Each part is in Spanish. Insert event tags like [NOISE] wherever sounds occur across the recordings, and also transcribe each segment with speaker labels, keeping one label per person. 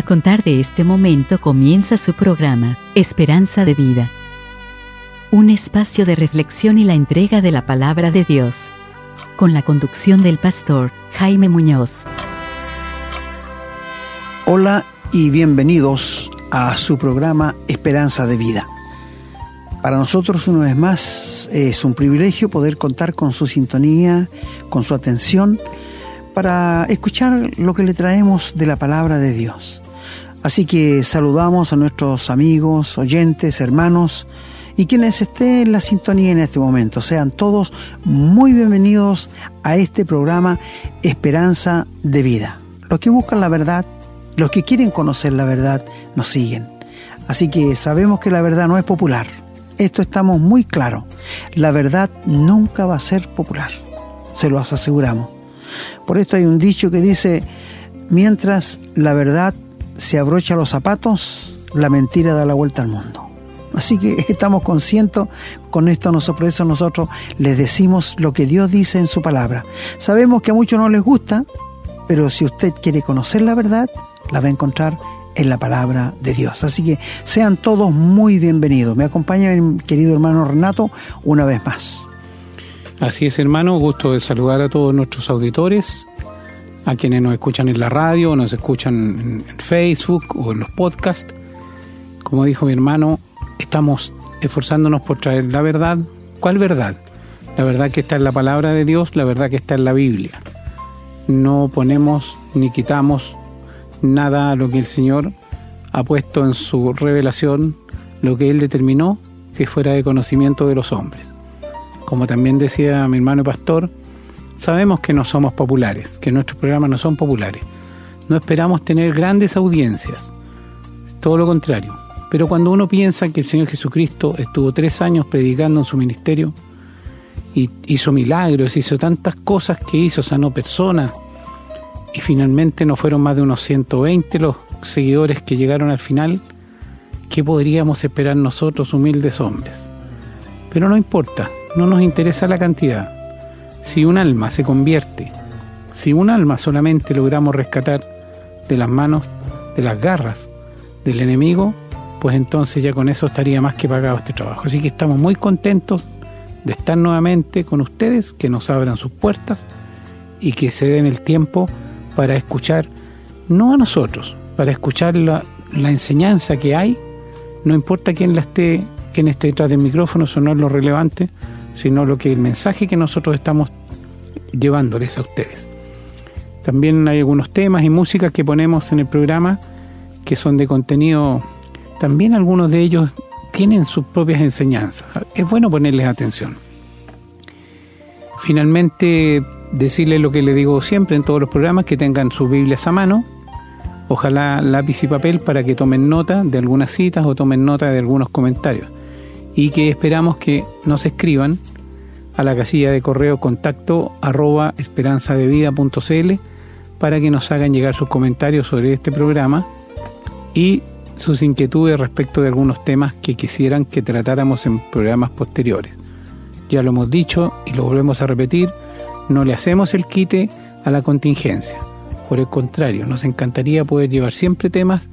Speaker 1: A contar de este momento comienza su programa, Esperanza de Vida. Un espacio de reflexión y la entrega de la palabra de Dios. Con la conducción del pastor Jaime Muñoz.
Speaker 2: Hola y bienvenidos a su programa Esperanza de Vida. Para nosotros una vez más es un privilegio poder contar con su sintonía, con su atención, para escuchar lo que le traemos de la palabra de Dios. Así que saludamos a nuestros amigos, oyentes, hermanos y quienes estén en la sintonía en este momento. Sean todos muy bienvenidos a este programa Esperanza de Vida. Los que buscan la verdad, los que quieren conocer la verdad, nos siguen. Así que sabemos que la verdad no es popular. Esto estamos muy claros. La verdad nunca va a ser popular. Se lo aseguramos. Por esto hay un dicho que dice, mientras la verdad se abrocha los zapatos, la mentira da la vuelta al mundo. Así que [LAUGHS] estamos conscientes, con esto eso nosotros les decimos lo que Dios dice en su palabra. Sabemos que a muchos no les gusta, pero si usted quiere conocer la verdad, la va a encontrar en la palabra de Dios. Así que sean todos muy bienvenidos. Me acompaña mi querido hermano Renato una vez más.
Speaker 3: Así es, hermano, gusto de saludar a todos nuestros auditores a quienes nos escuchan en la radio, nos escuchan en Facebook o en los podcasts. Como dijo mi hermano, estamos esforzándonos por traer la verdad. ¿Cuál verdad? La verdad que está en la palabra de Dios, la verdad que está en la Biblia. No ponemos ni quitamos nada a lo que el Señor ha puesto en su revelación, lo que Él determinó que fuera de conocimiento de los hombres. Como también decía mi hermano pastor, Sabemos que no somos populares, que nuestros programas no son populares. No esperamos tener grandes audiencias, todo lo contrario. Pero cuando uno piensa que el Señor Jesucristo estuvo tres años predicando en su ministerio, y hizo milagros, hizo tantas cosas que hizo, sanó personas, y finalmente no fueron más de unos 120 los seguidores que llegaron al final, ¿qué podríamos esperar nosotros, humildes hombres? Pero no importa, no nos interesa la cantidad si un alma se convierte, si un alma solamente logramos rescatar de las manos, de las garras del enemigo, pues entonces ya con eso estaría más que pagado este trabajo. Así que estamos muy contentos de estar nuevamente con ustedes, que nos abran sus puertas y que se den el tiempo para escuchar, no a nosotros, para escuchar la, enseñanza que hay, no importa quién la esté, quién esté detrás del micrófono, eso no es lo relevante, sino lo que el mensaje que nosotros estamos llevándoles a ustedes. También hay algunos temas y músicas que ponemos en el programa que son de contenido, también algunos de ellos tienen sus propias enseñanzas. Es bueno ponerles atención. Finalmente, decirles lo que le digo siempre en todos los programas, que tengan sus Biblias a mano, ojalá lápiz y papel para que tomen nota de algunas citas o tomen nota de algunos comentarios y que esperamos que nos escriban a la casilla de correo contacto arroba esperanzadevida.cl para que nos hagan llegar sus comentarios sobre este programa y sus inquietudes respecto de algunos temas que quisieran que tratáramos en programas posteriores. Ya lo hemos dicho y lo volvemos a repetir, no le hacemos el quite a la contingencia. Por el contrario, nos encantaría poder llevar siempre temas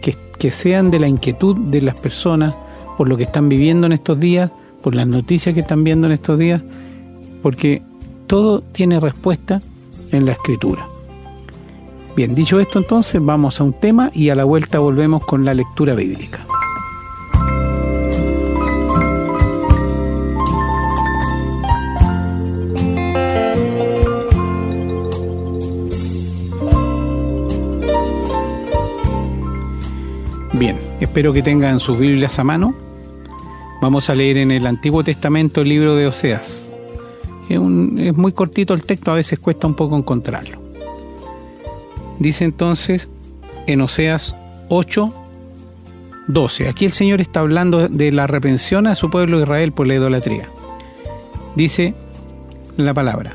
Speaker 3: que, que sean de la inquietud de las personas, por lo que están viviendo en estos días, por las noticias que están viendo en estos días, porque todo tiene respuesta en la escritura. Bien, dicho esto entonces, vamos a un tema y a la vuelta volvemos con la lectura bíblica. Bien, espero que tengan sus Biblias a mano Vamos a leer en el Antiguo Testamento el libro de Oseas. Es, muy cortito el texto, a veces cuesta un poco encontrarlo. Dice entonces en Oseas 8, 12. Aquí el Señor está hablando de la reprensión a su pueblo Israel por la idolatría. Dice la palabra,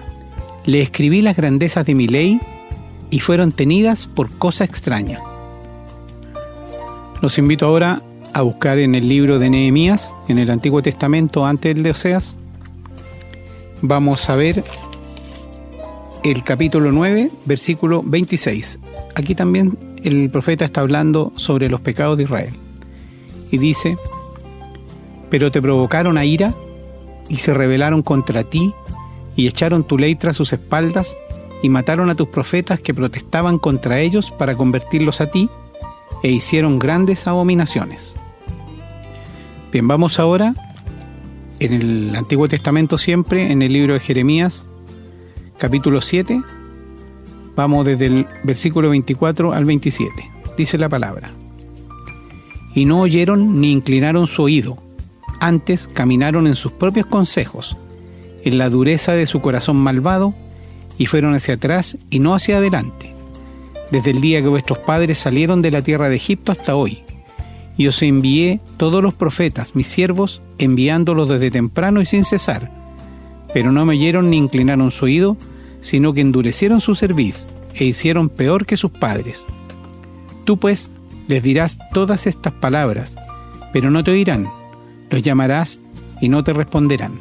Speaker 3: le escribí las grandezas de mi ley y fueron tenidas por cosa extraña. Los invito ahora a buscar en el libro de Nehemías, en el Antiguo Testamento, antes del de Oseas. Vamos a ver el capítulo 9, versículo 26. Aquí también el profeta está hablando sobre los pecados de Israel. Y dice, pero te provocaron a ira y se rebelaron contra ti y echaron tu ley tras sus espaldas y mataron a tus profetas que protestaban contra ellos para convertirlos a ti e hicieron grandes abominaciones. Bien, vamos ahora en el Antiguo Testamento siempre, en el libro de Jeremías, capítulo 7, vamos desde el versículo 24 al 27. Dice la palabra. Y no oyeron ni inclinaron su oído, antes caminaron en sus propios consejos, en la dureza de su corazón malvado, y fueron hacia atrás y no hacia adelante, desde el día que vuestros padres salieron de la tierra de Egipto hasta hoy. Y os envié todos los profetas, mis siervos, enviándolos desde temprano y sin cesar. Pero no me oyeron ni inclinaron su oído, sino que endurecieron su cerviz e hicieron peor que sus padres. Tú pues les dirás todas estas palabras, pero no te oirán, los llamarás y no te responderán.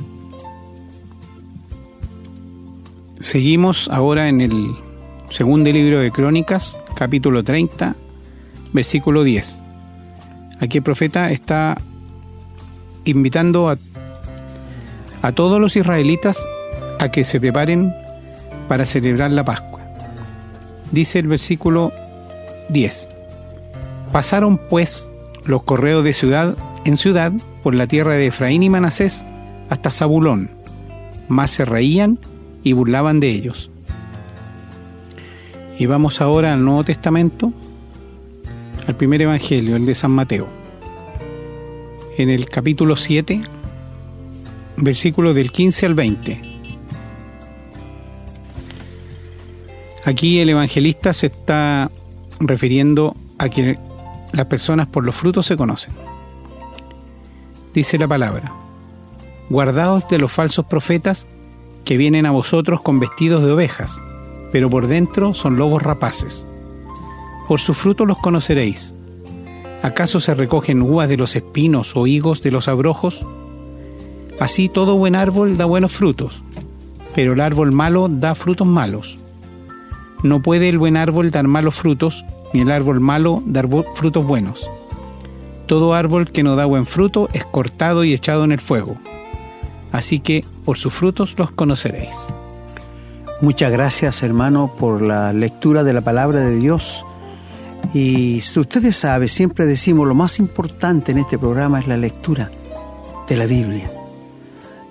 Speaker 3: Seguimos ahora en el segundo libro de Crónicas, capítulo 30, versículo 10. Aquí el profeta está invitando a, a todos los israelitas a que se preparen para celebrar la Pascua. Dice el versículo 10. Pasaron pues los correos de ciudad en ciudad por la tierra de Efraín y Manasés hasta Zabulón, más se reían y burlaban de ellos. Y vamos ahora al Nuevo Testamento, al primer Evangelio, el de San Mateo. En el capítulo 7, versículos del 15 al 20. Aquí el evangelista se está refiriendo a que las personas por los frutos se conocen. Dice la palabra, guardaos de los falsos profetas que vienen a vosotros con vestidos de ovejas, pero por dentro son lobos rapaces. Por su fruto los conoceréis. ¿Acaso se recogen uvas de los espinos o higos de los abrojos? Así todo buen árbol da buenos frutos, pero el árbol malo da frutos malos. No puede el buen árbol dar malos frutos, ni el árbol malo dar frutos buenos. Todo árbol que no da buen fruto es cortado y echado en el fuego. Así que por sus frutos los conoceréis.
Speaker 2: Muchas gracias hermano por la lectura de la palabra de Dios. Y si ustedes saben, siempre decimos lo más importante en este programa es la lectura de la Biblia.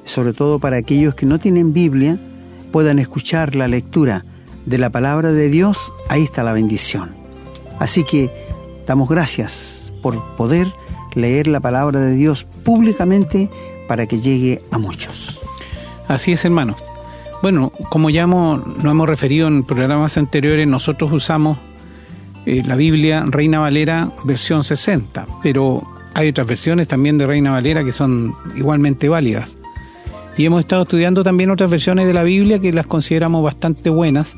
Speaker 2: Sobre todo para aquellos que no tienen Biblia, puedan escuchar la lectura de la palabra de Dios, ahí está la bendición. Así que damos gracias por poder leer la palabra de Dios públicamente para que llegue a muchos.
Speaker 3: Así es, hermanos. Bueno, como ya hemos, nos hemos referido en programas anteriores, nosotros usamos eh, la Biblia Reina Valera versión 60, pero hay otras versiones también de Reina Valera que son igualmente válidas. Y hemos estado estudiando también otras versiones de la Biblia que las consideramos bastante buenas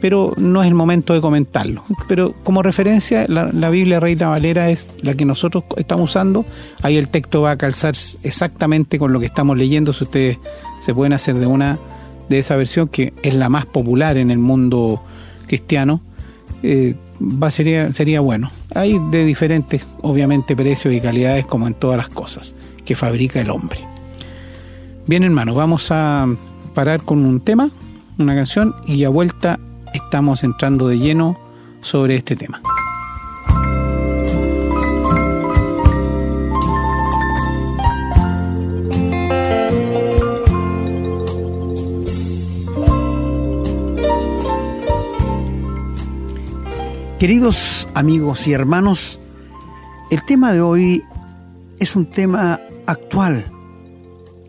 Speaker 3: pero no es el momento de comentarlo. Pero como referencia, la, Biblia Reina Valera es la que nosotros estamos usando. Ahí el texto va a calzar exactamente con lo que estamos leyendo. Si ustedes se pueden hacer de una de esa versión, que es la más popular en el mundo cristiano, eh, va, sería, sería bueno. Hay de diferentes, obviamente, precios y calidades, como en todas las cosas que fabrica el hombre. Bien, hermanos, vamos a parar con un tema, una canción, y a vuelta estamos entrando de lleno sobre este tema.
Speaker 2: Queridos amigos y hermanos, el tema de hoy es un tema actual,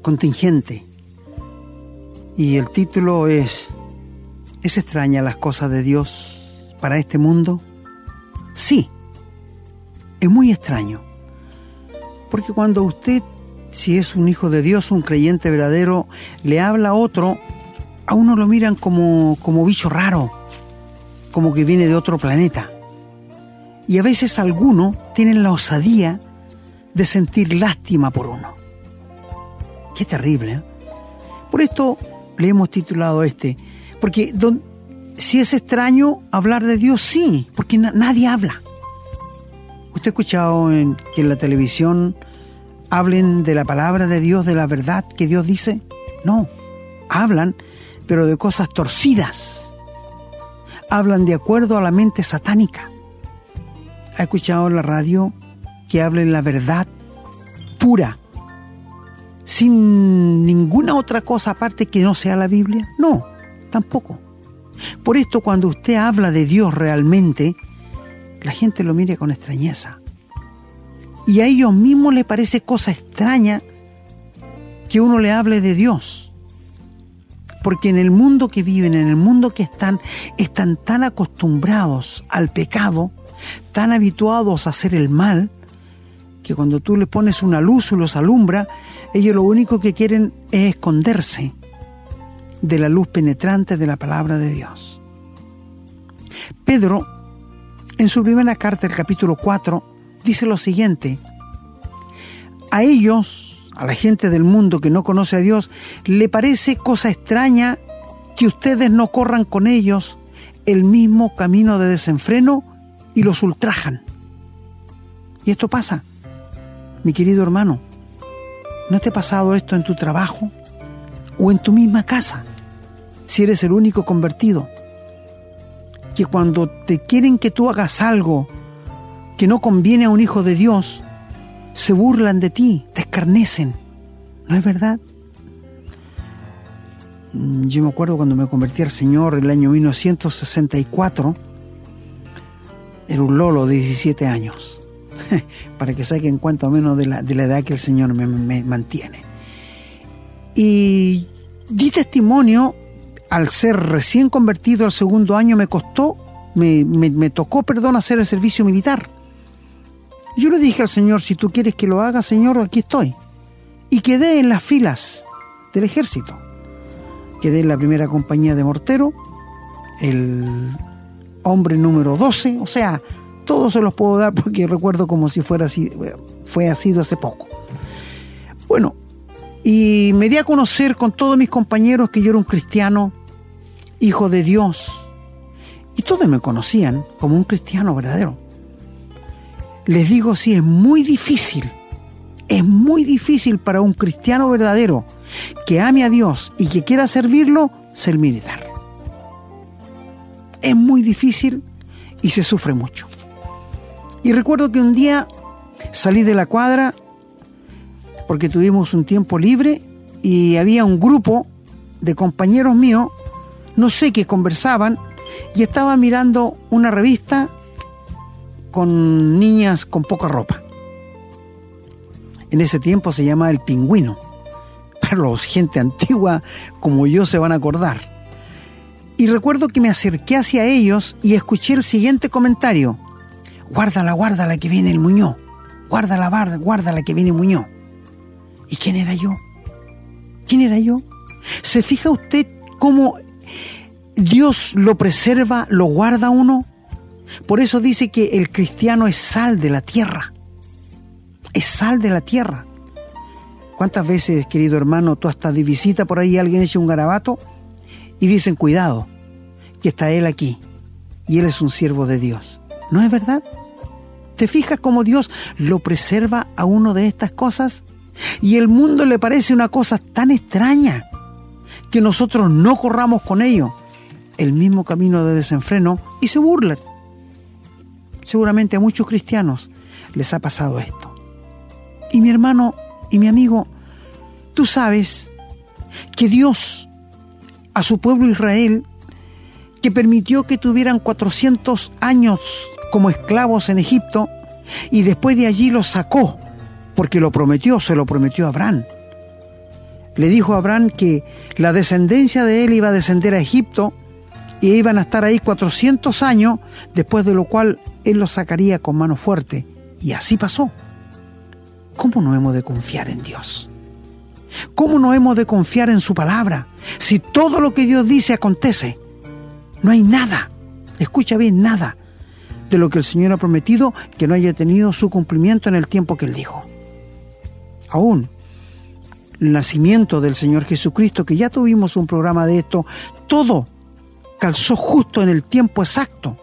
Speaker 2: contingente, y el título es ¿Es extraña las cosas de Dios para este mundo? Sí, es muy extraño. Porque cuando usted, si es un hijo de Dios, un creyente verdadero, le habla a otro, a uno lo miran como, como bicho raro, como que viene de otro planeta. Y a veces algunos tienen la osadía de sentir lástima por uno. Qué terrible. ¿eh? Por esto le hemos titulado este, porque si es extraño hablar de Dios, sí, porque nadie habla. ¿Usted ha escuchado en, que en la televisión hablen de la palabra de Dios, de la verdad que Dios dice? No, hablan, pero de cosas torcidas. Hablan de acuerdo a la mente satánica. ¿Ha escuchado en la radio que hablen la verdad pura, sin ninguna otra cosa aparte que no sea la Biblia? No, tampoco. Por esto cuando usted habla de Dios realmente, la gente lo mira con extrañeza. Y a ellos mismos les parece cosa extraña que uno le hable de Dios. Porque en el mundo que viven, en el mundo que están, están tan acostumbrados al pecado, tan habituados a hacer el mal, que cuando tú les pones una luz y los alumbra, ellos lo único que quieren es esconderse de la luz penetrante de la palabra de Dios. Pedro, en su primera carta, el capítulo 4, dice lo siguiente, a ellos, a la gente del mundo que no conoce a Dios, le parece cosa extraña que ustedes no corran con ellos el mismo camino de desenfreno y los ultrajan. Y esto pasa, mi querido hermano, ¿no te ha pasado esto en tu trabajo o en tu misma casa? Si eres el único convertido, que cuando te quieren que tú hagas algo que no conviene a un hijo de Dios, se burlan de ti, te escarnecen. ¿No es verdad? Mm, yo me acuerdo cuando me convertí al Señor en el año 1964, era un lolo de 17 años, [LAUGHS] para que saquen cuenta o menos de la, de la edad que el Señor me, me mantiene. Y di testimonio al ser recién convertido al segundo año me costó, me, me, tocó, perdón, hacer el servicio militar. Yo le dije al Señor, si tú quieres que lo haga, Señor, aquí estoy. Y quedé en las filas del ejército. Quedé en la primera compañía de mortero, el hombre número 12, o sea, todos se los puedo dar porque recuerdo como si fuera así, fue así hace poco. Bueno, y me di a conocer con todos mis compañeros que yo era un cristiano, hijo de Dios. Y todos me conocían como un cristiano verdadero. Les digo, sí, es muy difícil, es muy difícil para un cristiano verdadero que ame a Dios y que quiera servirlo, ser militar. Es muy difícil y se sufre mucho. Y recuerdo que un día salí de la cuadra porque tuvimos un tiempo libre y había un grupo de compañeros míos no sé qué conversaban, y estaba mirando una revista con niñas con poca ropa. En ese tiempo se llamaba El Pingüino. Para los gente antigua como yo se van a acordar. Y recuerdo que me acerqué hacia ellos y escuché el siguiente comentario. Guárdala, guárdala que viene el Muñoz. Guárdala, guárdala que viene Muñoz. ¿Y quién era yo? ¿Quién era yo? ¿Se fija usted cómo Dios lo preserva, lo guarda uno. Por eso dice que el cristiano es sal de la tierra. Es sal de la tierra. ¿Cuántas veces, querido hermano, tú estás de visita por ahí, alguien echa un garabato y dicen, cuidado, que está él aquí y él es un siervo de Dios? ¿No es verdad? ¿Te fijas cómo Dios lo preserva a uno de estas cosas? Y el mundo le parece una cosa tan extraña que nosotros no corramos con ello el mismo camino de desenfreno y se burlan. Seguramente a muchos cristianos les ha pasado esto. Y mi hermano y mi amigo, tú sabes que Dios a su pueblo Israel, que permitió que tuvieran 400 años como esclavos en Egipto, y después de allí los sacó, porque lo prometió, se lo prometió a Abraham. Le dijo a Abraham que la descendencia de él iba a descender a Egipto y iban a estar ahí 400 años, después de lo cual Él los sacaría con mano fuerte. Y así pasó. ¿Cómo no hemos de confiar en Dios? ¿Cómo no hemos de confiar en su palabra? Si todo lo que Dios dice acontece, no hay nada, escucha bien, nada de lo que el Señor ha prometido que no haya tenido su cumplimiento en el tiempo que Él dijo. Aún el nacimiento del Señor Jesucristo, que ya tuvimos un programa de esto, todo calzó justo en el tiempo exacto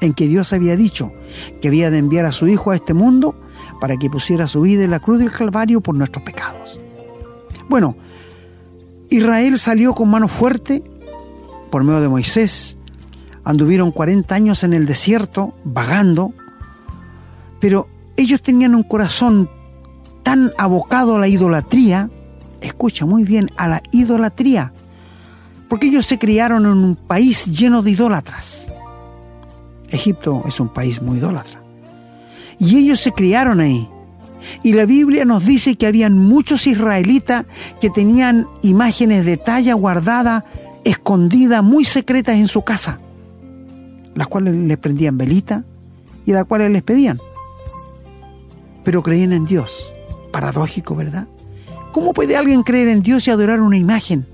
Speaker 2: en que Dios había dicho que había de enviar a su Hijo a este mundo para que pusiera su vida en la cruz del Calvario por nuestros pecados. Bueno, Israel salió con mano fuerte por medio de Moisés, anduvieron 40 años en el desierto, vagando, pero ellos tenían un corazón tan abocado a la idolatría, escucha muy bien, a la idolatría, porque ellos se criaron en un país lleno de idólatras. Egipto es un país muy idólatra. Y ellos se criaron ahí. Y la Biblia nos dice que habían muchos israelitas que tenían imágenes de talla guardada, escondida, muy secretas en su casa, las cuales les prendían velita y las cuales les pedían. Pero creían en Dios. Paradójico, ¿verdad? ¿Cómo puede alguien creer en Dios y adorar una imagen?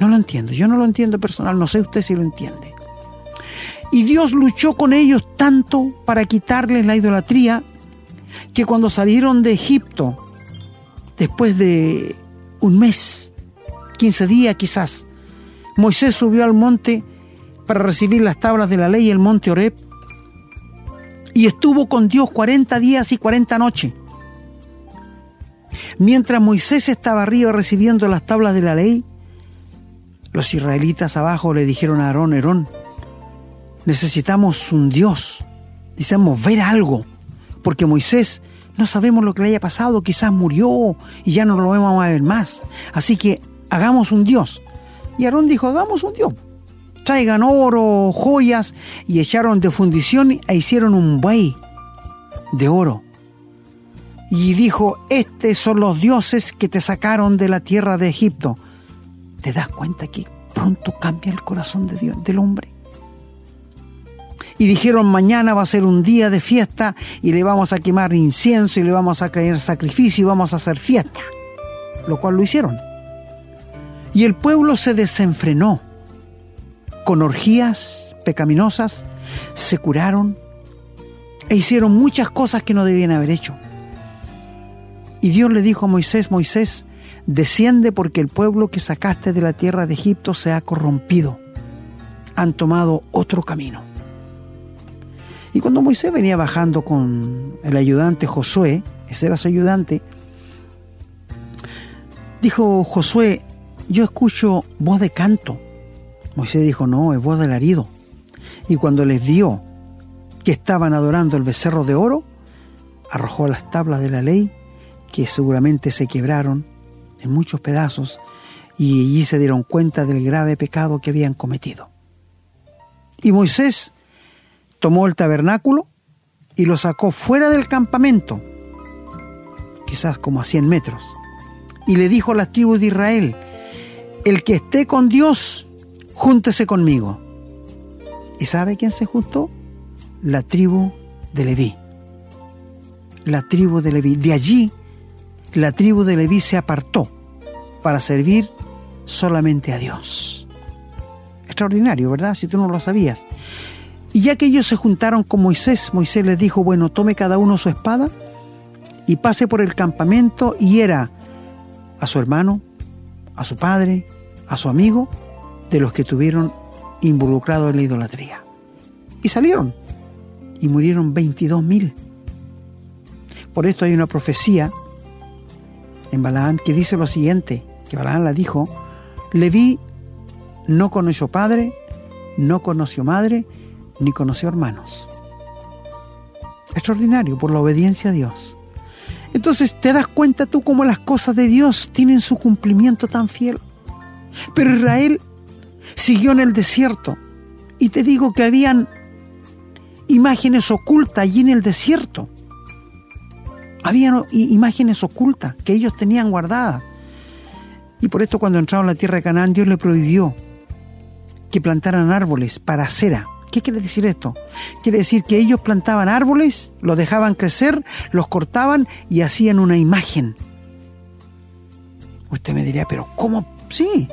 Speaker 2: No lo entiendo, yo no lo entiendo personal, no sé usted si lo entiende. Y Dios luchó con ellos tanto para quitarles la idolatría que cuando salieron de Egipto, después de un mes, 15 días quizás, Moisés subió al monte para recibir las tablas de la ley, el monte Oreb, y estuvo con Dios 40 días y 40 noches. Mientras Moisés estaba arriba recibiendo las tablas de la ley, los israelitas abajo le dijeron a Aarón, Aarón, necesitamos un Dios, necesitamos ver algo, porque Moisés no sabemos lo que le haya pasado, quizás murió y ya no lo vamos a ver más. Así que hagamos un Dios. Y Aarón dijo, hagamos un Dios. Traigan oro, joyas, y echaron de fundición e hicieron un buey de oro. Y dijo, estos son los dioses que te sacaron de la tierra de Egipto. ¿Te das cuenta que pronto cambia el corazón de Dios, del hombre? y dijeron mañana va a ser un día de fiesta y le vamos a quemar incienso y le vamos a caer sacrificio y vamos a hacer fiesta. Lo cual lo hicieron. Y el pueblo se desenfrenó con orgías pecaminosas, se curaron e hicieron muchas cosas que no debían haber hecho. Y Dios le dijo a Moisés, Moisés, desciende porque el pueblo que sacaste de la tierra de Egipto se ha corrompido. Han tomado otro camino. Y cuando Moisés venía bajando con el ayudante Josué, ese era su ayudante, dijo Josué, yo escucho voz de canto. Moisés dijo, no, es voz del alarido. Y cuando les vio que estaban adorando el becerro de oro, arrojó las tablas de la ley, que seguramente se quebraron en muchos pedazos, y allí se dieron cuenta del grave pecado que habían cometido. Y Moisés tomó el tabernáculo y lo sacó fuera del campamento, quizás como a 100 metros, y le dijo a las tribus de Israel, el que esté con Dios, júntese conmigo. ¿Y sabe quién se juntó? La tribu de Leví. La tribu de Leví. De allí, la tribu de Leví se apartó para servir solamente a Dios. Extraordinario, ¿verdad? Si tú no lo sabías. Y ya que ellos se juntaron con Moisés, Moisés les dijo, bueno, tome cada uno su espada y pase por el campamento y era a su hermano, a su padre, a su amigo, de los que tuvieron involucrado en la idolatría. Y salieron y murieron 22 mil. Por esto hay una profecía en Balaán que dice lo siguiente, que Balaán la dijo, Leví no conoció padre, no conoció madre, ni conoció hermanos. Extraordinario por la obediencia a Dios. Entonces te das cuenta tú cómo las cosas de Dios tienen su cumplimiento tan fiel. Pero Israel siguió en el desierto y te digo que habían imágenes ocultas allí en el desierto. Habían imágenes ocultas que ellos tenían guardadas. Y por esto cuando entraron a la tierra de Canaán Dios le prohibió que plantaran árboles para cera ¿Qué quiere decir esto? Quiere decir que ellos plantaban árboles, los dejaban crecer, los cortaban y hacían una imagen. Usted me diría, pero ¿cómo? Sí,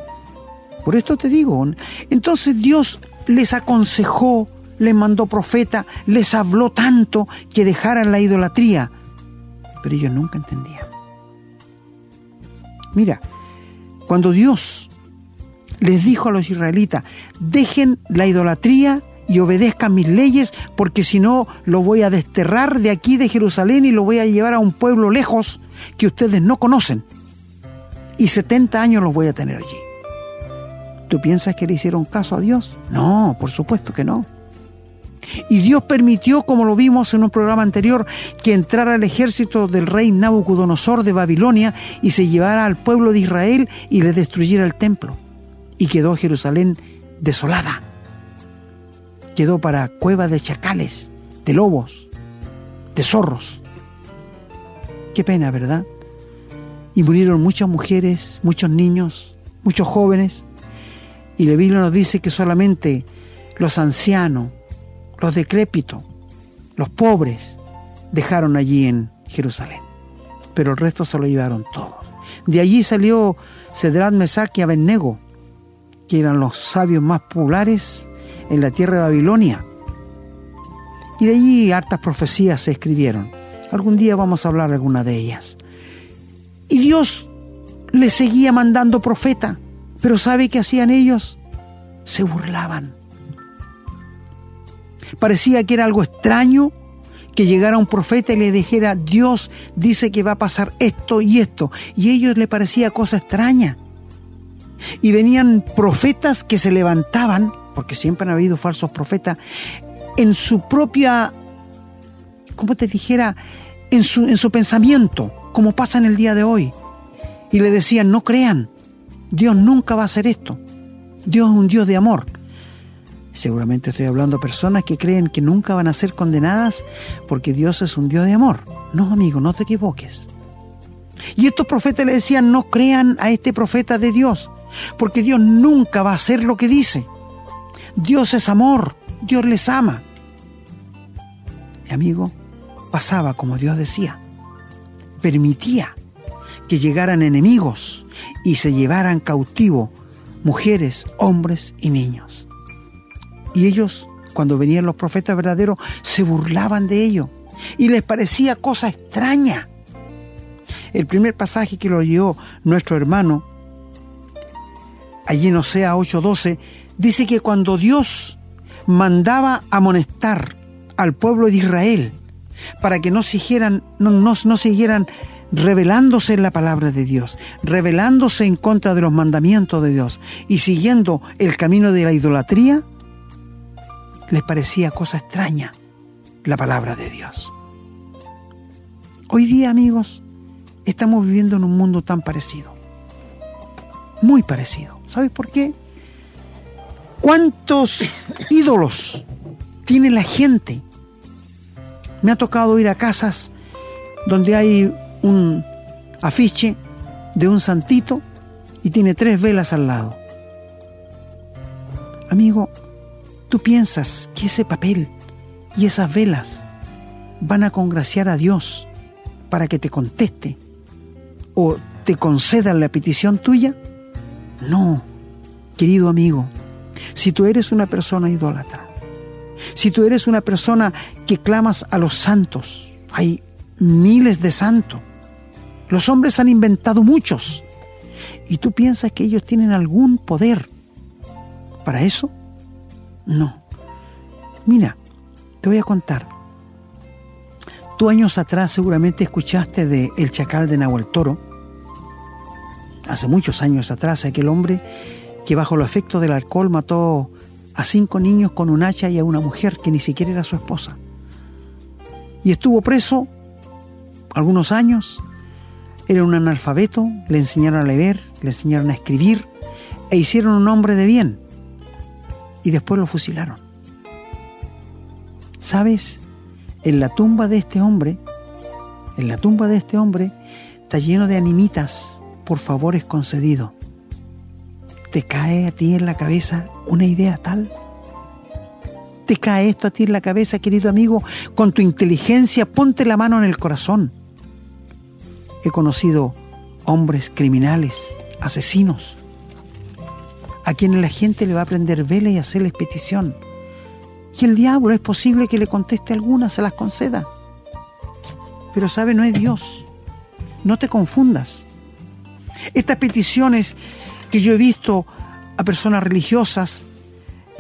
Speaker 2: por esto te digo. Entonces Dios les aconsejó, les mandó profeta, les habló tanto que dejaran la idolatría. Pero ellos nunca entendían. Mira, cuando Dios les dijo a los israelitas, dejen la idolatría y obedezcan mis leyes, porque si no lo voy a desterrar de aquí de Jerusalén y lo voy a llevar a un pueblo lejos que ustedes no conocen. Y 70 años los voy a tener allí. ¿Tú piensas que le hicieron caso a Dios? No, por supuesto que no. Y Dios permitió, como lo vimos en un programa anterior, que entrara el ejército del rey Nabucodonosor de Babilonia y se llevara al pueblo de Israel y le destruyera el templo. Y quedó Jerusalén desolada. Quedó para cueva de chacales, de lobos, de zorros. Qué pena, ¿verdad? Y murieron muchas mujeres, muchos niños, muchos jóvenes. Y la Biblia nos dice que solamente los ancianos, los decrépitos, los pobres, dejaron allí en Jerusalén. Pero el resto se lo llevaron todos. De allí salió Cedrat Mesach y Abednego, que eran los sabios más populares en la tierra de Babilonia. Y de allí hartas profecías se escribieron. Algún día vamos a hablar de alguna de ellas. Y Dios les seguía mandando profeta, pero ¿sabe qué hacían ellos? Se burlaban Parecía que era algo extraño que llegara un profeta y le dijera, Dios dice que va a pasar esto y esto. Y a ellos le parecía cosa extraña. Y venían profetas que se levantaban, porque siempre han habido falsos profetas, en su propia, como te dijera, en su, en su pensamiento, como pasa en el día de hoy. Y le decían, no crean, Dios nunca va a hacer esto. Dios es un Dios de amor. Seguramente estoy hablando a personas que creen que nunca van a ser condenadas porque Dios es un Dios de amor. No, amigo, no te equivoques. Y estos profetas le decían, no crean a este profeta de Dios, porque Dios nunca va a hacer lo que dice. Dios es amor, Dios les ama. Y amigo, pasaba como Dios decía. Permitía que llegaran enemigos y se llevaran cautivo mujeres, hombres y niños. Y ellos, cuando venían los profetas verdaderos, se burlaban de ellos y les parecía cosa extraña. El primer pasaje que lo oyó nuestro hermano, allí en Osea 8:12, dice que cuando Dios mandaba amonestar al pueblo de Israel para que no siguieran, no, no, no siguieran revelándose en la palabra de Dios, revelándose en contra de los mandamientos de Dios y siguiendo el camino de la idolatría, les parecía cosa extraña la palabra de Dios. Hoy día, amigos, estamos viviendo en un mundo tan parecido. Muy parecido. ¿Sabes por qué? ¿Cuántos [COUGHS] ídolos tiene la gente? Me ha tocado ir a casas donde hay un afiche de un santito y tiene tres velas al lado. Amigo, ¿Tú piensas que ese papel y esas velas van a congraciar a Dios para que te conteste o te concedan la petición tuya? No, querido amigo, si tú eres una persona idólatra, si tú eres una persona que clamas a los santos, hay miles de santos, los hombres han inventado muchos, y tú piensas que ellos tienen algún poder para eso, no. Mira, te voy a contar. Tú años atrás seguramente escuchaste de El Chacal de Nahuel Toro. Hace muchos años atrás, aquel hombre que bajo los efectos del alcohol mató a cinco niños con un hacha y a una mujer que ni siquiera era su esposa. Y estuvo preso algunos años. Era un analfabeto, le enseñaron a leer, le enseñaron a escribir e hicieron un hombre de bien y después lo fusilaron. ¿Sabes? En la tumba de este hombre, en la tumba de este hombre, está lleno de animitas por favores concedidos. ¿Te cae a ti en la cabeza una idea tal? ¿Te cae esto a ti en la cabeza, querido amigo? Con tu inteligencia ponte la mano en el corazón. He conocido hombres criminales, asesinos, a quienes la gente le va a prender vela y hacerles petición. Y el diablo es posible que le conteste algunas, se las conceda. Pero sabe, no es Dios. No te confundas. Estas peticiones que yo he visto a personas religiosas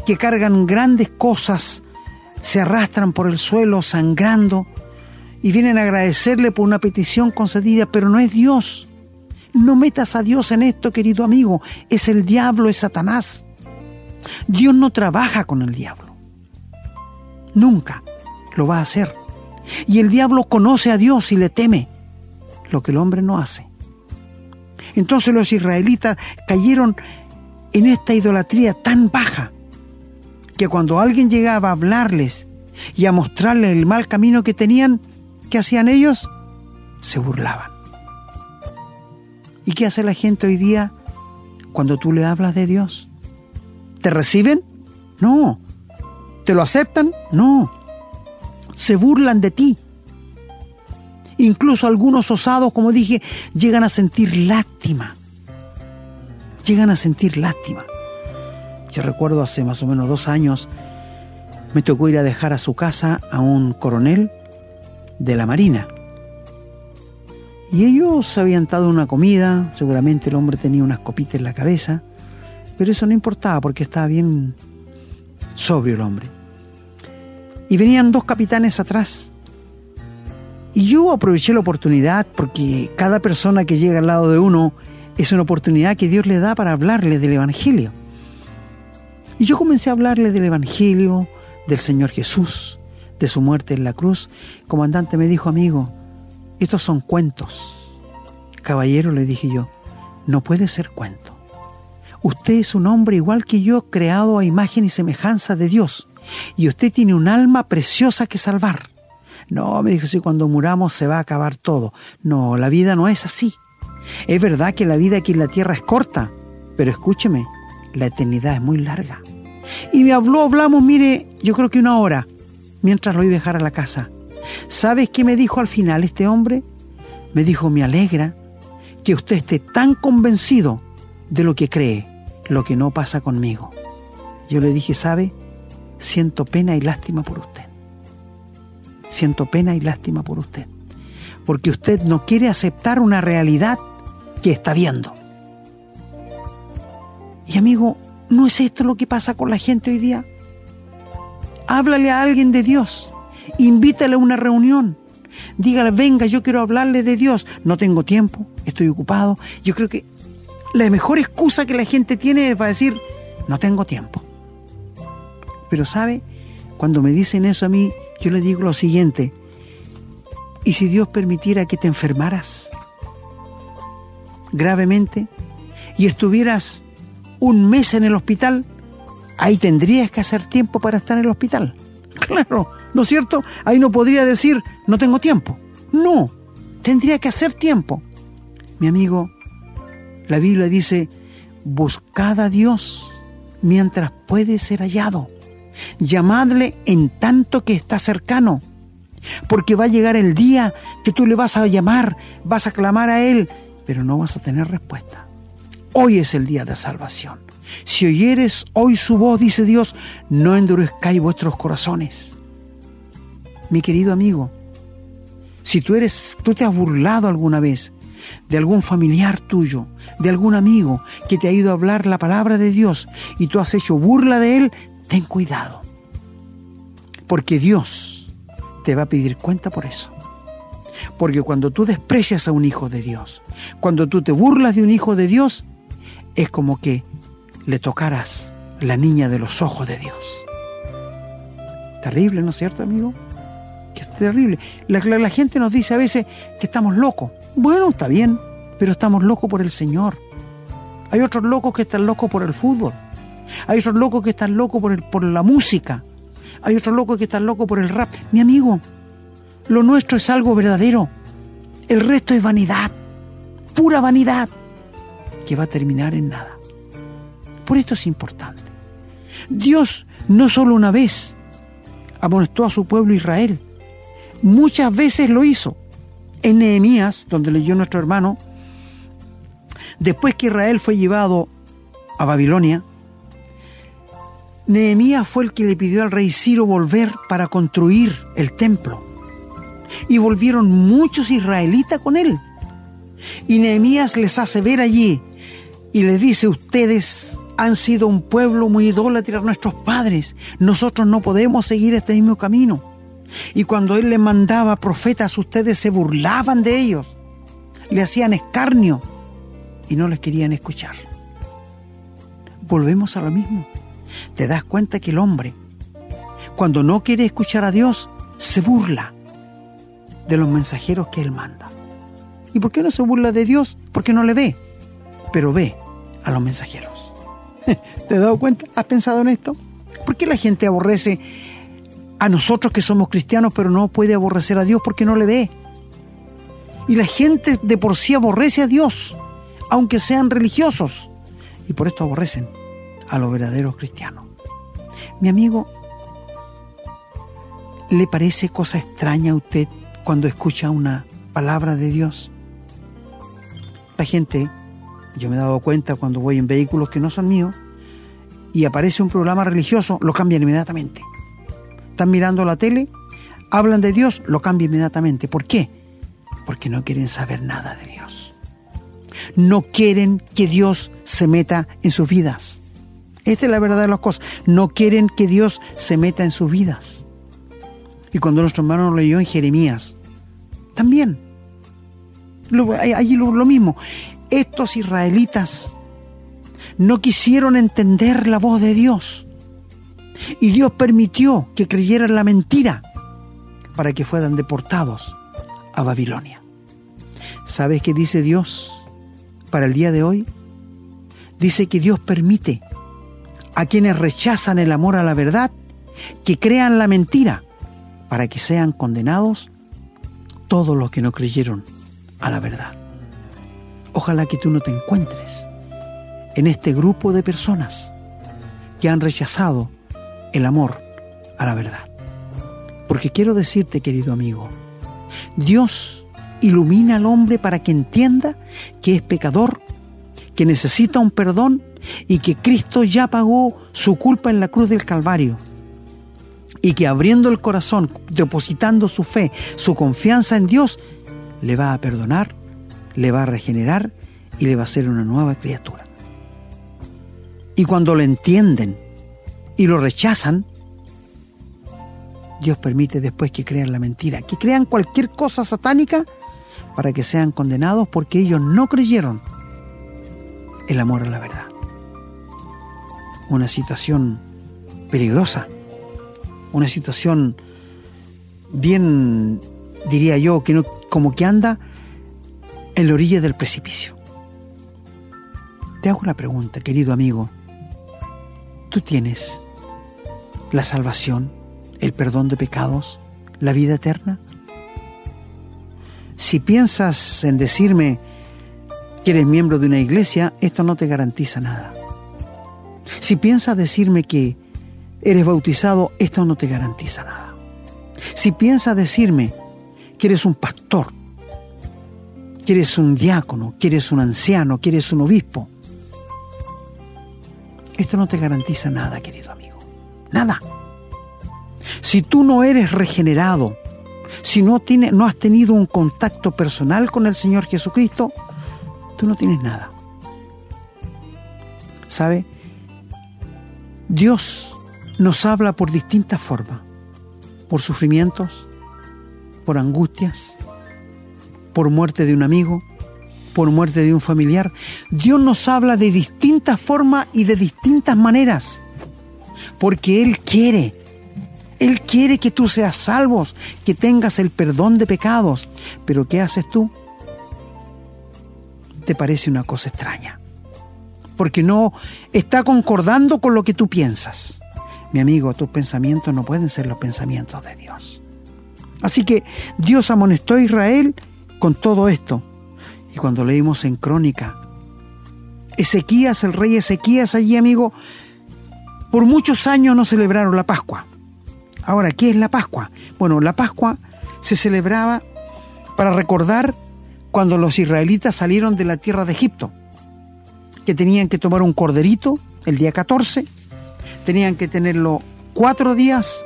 Speaker 2: que cargan grandes cosas, se arrastran por el suelo sangrando y vienen a agradecerle por una petición concedida, pero no es Dios. No metas a Dios en esto, querido amigo. Es el diablo, es Satanás. Dios no trabaja con el diablo. Nunca lo va a hacer. Y el diablo conoce a Dios y le teme, lo que el hombre no hace. Entonces los israelitas cayeron en esta idolatría tan baja que cuando alguien llegaba a hablarles y a mostrarles el mal camino que tenían, ¿qué hacían ellos? Se burlaban. ¿Y qué hace la gente hoy día cuando tú le hablas de Dios? ¿Te reciben? No. ¿Te lo aceptan? No. Se burlan de ti. Incluso algunos osados, como dije, llegan a sentir lástima. Llegan a sentir lástima. Yo recuerdo hace más o menos dos años, me tocó ir a dejar a su casa a un coronel de la Marina. Y ellos habían dado una comida, seguramente el hombre tenía unas copitas en la cabeza, pero eso no importaba porque estaba bien sobrio el hombre. Y venían dos capitanes atrás. Y yo aproveché la oportunidad porque cada persona que llega al lado de uno es una oportunidad que Dios le da para hablarle del Evangelio. Y yo comencé a hablarle del Evangelio, del Señor Jesús, de su muerte en la cruz. El comandante me dijo, amigo, estos son cuentos. Caballero, le dije yo, no puede ser cuento. Usted es un hombre igual que yo, creado a imagen y semejanza de Dios. Y usted tiene un alma preciosa que salvar. No, me dijo, si cuando muramos se va a acabar todo. No, la vida no es así. Es verdad que la vida aquí en la tierra es corta, pero escúcheme, la eternidad es muy larga. Y me habló, hablamos, mire, yo creo que una hora, mientras lo iba a dejar a la casa. ¿Sabes qué me dijo al final este hombre? Me dijo, me alegra que usted esté tan convencido de lo que cree, lo que no pasa conmigo. Yo le dije, ¿sabe? Siento pena y lástima por usted. Siento pena y lástima por usted. Porque usted no quiere aceptar una realidad que está viendo. Y amigo, ¿no es esto lo que pasa con la gente hoy día? Háblale a alguien de Dios invítale a una reunión. Dígale, venga, yo quiero hablarle de Dios. No tengo tiempo, estoy ocupado. Yo creo que la mejor excusa que la gente tiene es para decir, no tengo tiempo. Pero sabe, cuando me dicen eso a mí, yo le digo lo siguiente, ¿y si Dios permitiera que te enfermaras gravemente y estuvieras un mes en el hospital? Ahí tendrías que hacer tiempo para estar en el hospital. [LAUGHS] Claro, ¿no es cierto? Ahí no podría decir, no tengo tiempo. No, tendría que hacer tiempo. Mi amigo, la Biblia dice, buscad a Dios mientras puede ser hallado. Llamadle en tanto que está cercano. Porque va a llegar el día que tú le vas a llamar, vas a clamar a Él, pero no vas a tener respuesta. Hoy es el día de salvación. Si oyeres hoy su voz, dice Dios, no endurezcáis vuestros corazones. Mi querido amigo, si tú eres, tú te has burlado alguna vez de algún familiar tuyo, de algún amigo que te ha ido a hablar la palabra de Dios y tú has hecho burla de él, ten cuidado. Porque Dios te va a pedir cuenta por eso. Porque cuando tú desprecias a un hijo de Dios, cuando tú te burlas de un hijo de Dios, es como que le tocaras la niña de los ojos de Dios. Terrible, ¿no es cierto, amigo? Terrible. La, gente nos dice a veces que estamos locos. Bueno, está bien, pero estamos locos por el Señor. Hay otros locos que están locos por el fútbol. Hay otros locos que están locos por, el, por la música. Hay otros locos que están locos por el rap. Mi amigo, lo nuestro es algo verdadero. El resto es vanidad, pura vanidad, que va a terminar en nada. Por esto es importante. Dios no solo una vez amonestó a su pueblo Israel, muchas veces lo hizo. En Nehemías, donde leyó nuestro hermano, después que Israel fue llevado a Babilonia, Nehemías fue el que le pidió al rey Ciro volver para construir el templo. Y volvieron muchos israelitas con él. Y Nehemías les hace ver allí y les dice, ustedes han sido un pueblo muy idólatra nuestros padres. Nosotros no podemos seguir este mismo camino. Y cuando Él le mandaba profetas, ustedes se burlaban de ellos, le hacían escarnio y no les querían escuchar. Volvemos a lo mismo. Te das cuenta que el hombre, cuando no quiere escuchar a Dios, se burla de los mensajeros que Él manda. ¿Y por qué no se burla de Dios? Porque no le ve, pero ve a los mensajeros. [LAUGHS] ¿Te has dado cuenta? ¿Has pensado en esto? ¿Por qué la gente aborrece a nosotros que somos cristianos, pero no puede aborrecer a Dios porque no le ve? Y la gente de por sí aborrece a Dios, aunque sean religiosos, y por esto aborrecen a los verdaderos cristianos. Mi amigo, ¿le parece cosa extraña a usted cuando escucha una palabra de Dios? La gente, yo me he dado cuenta cuando voy en vehículos que no son míos, y aparece un programa religioso, lo cambian inmediatamente. Están mirando la tele, hablan de Dios, lo cambian inmediatamente. ¿Por qué? Porque no quieren saber nada de Dios. No quieren que Dios se meta en sus vidas. Esta es la verdad de las cosas. No quieren que Dios se meta en sus vidas. Y cuando nuestro hermano lo leyó en Jeremías, también. allí lo mismo. Estos israelitas no quisieron entender la voz de Dios. Y Dios permitió que creyeran la mentira para que fueran deportados a Babilonia. ¿Sabes qué dice Dios para el día de hoy? Dice que Dios permite a quienes rechazan el amor a la verdad, que crean la mentira, para que sean condenados todos los que no creyeron a la verdad. Ojalá que tú no te encuentres en este grupo de personas que han rechazado el amor a la verdad. Porque quiero decirte, querido amigo, Dios ilumina al hombre para que entienda que es pecador, que necesita un perdón y que Cristo ya pagó su culpa en la cruz del Calvario y que abriendo el corazón, depositando su fe, su confianza en Dios, le va a perdonar, le va a regenerar y le va a hacer una nueva criatura. Y cuando lo entienden y lo rechazan, Dios permite después que crean la mentira, que crean cualquier cosa satánica para que sean condenados porque ellos no creyeron el amor a la verdad una situación peligrosa, una situación bien, diría yo, que no, como que anda en la orilla del precipicio. Te hago una pregunta, querido amigo. ¿Tú tienes la salvación, el perdón de pecados, la vida eterna? Si piensas en decirme que eres miembro de una iglesia, esto no te garantiza nada. Si piensas decirme que eres bautizado, esto no te garantiza nada. Si piensas decirme que eres un pastor, que eres un diácono, que eres un anciano, que eres un obispo, esto no te garantiza nada, querido. Nada. Si tú no eres regenerado, si no, no has tenido un contacto personal con el Señor Jesucristo, tú no tienes nada. ¿Sabe? Dios nos habla por distintas formas, por sufrimientos, por angustias, por muerte de un amigo, por muerte de un familiar. Dios nos habla de distintas formas y de distintas maneras, porque Él quiere, Él quiere que tú seas salvos, que tengas el perdón de pecados. Pero ¿qué haces tú? Te parece una cosa extraña porque no está concordando con lo que tú piensas. Mi amigo, tus pensamientos no pueden ser los pensamientos de Dios. Así que Dios amonestó a Israel con todo esto. Y cuando leímos en Crónica, Ezequías, el rey Ezequías allí, amigo, por muchos años no celebraron la Pascua. Ahora, ¿qué es la Pascua? Bueno, la Pascua se celebraba para recordar cuando los israelitas salieron de la tierra de Egipto que tenían que tomar un corderito el día 14, tenían que tenerlo cuatro días,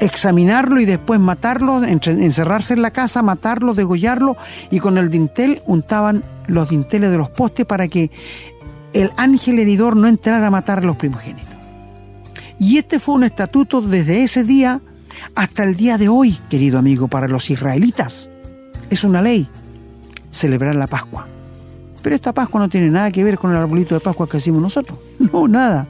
Speaker 2: examinarlo y después matarlo, encerrarse en la casa, matarlo, degollarlo y con el dintel untaban los dinteles de los postes para que el ángel heridor no entrara a matar a los primogénitos. Y este fue un estatuto desde ese día hasta el día de hoy, querido amigo, para los israelitas. Es una ley celebrar la Pascua. Pero esta Pascua no tiene nada que ver con el arbolito de Pascua que hacemos nosotros. [LAUGHS] No, nada.